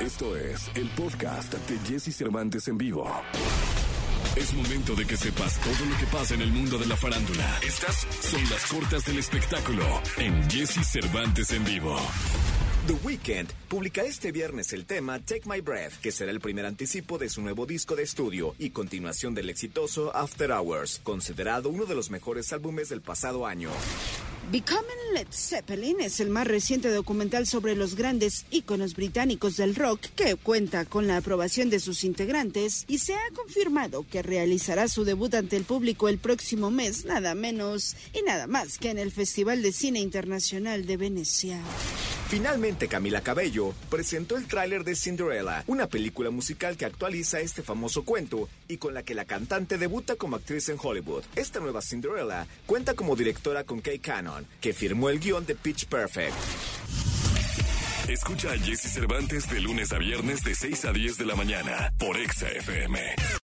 Esto es el podcast de Jesse Cervantes en vivo. Es momento de que sepas todo lo que pasa en el mundo de la farándula. Estas son las cortas del espectáculo en Jesse Cervantes en vivo. The Weeknd publica este viernes el tema Take My Breath, que será el primer anticipo de su nuevo disco de estudio y continuación del exitoso After Hours, considerado uno de los mejores álbumes del pasado año. Becoming Led Zeppelin es el más reciente documental sobre los grandes íconos británicos del rock que cuenta con la aprobación de sus integrantes y se ha confirmado que realizará su debut ante el público el próximo mes, nada menos y nada más que en el Festival de Cine Internacional de Venecia. Finalmente, Camila Cabello presentó el tráiler de Cinderella, una película musical que actualiza este famoso cuento y con la que la cantante debuta como actriz en Hollywood. Esta nueva Cinderella cuenta como directora con Kay Cannon, que firmó el guion de Pitch Perfect. Escucha a Jesse Cervantes de lunes a viernes de 6 a 10 de la mañana por Exa FM.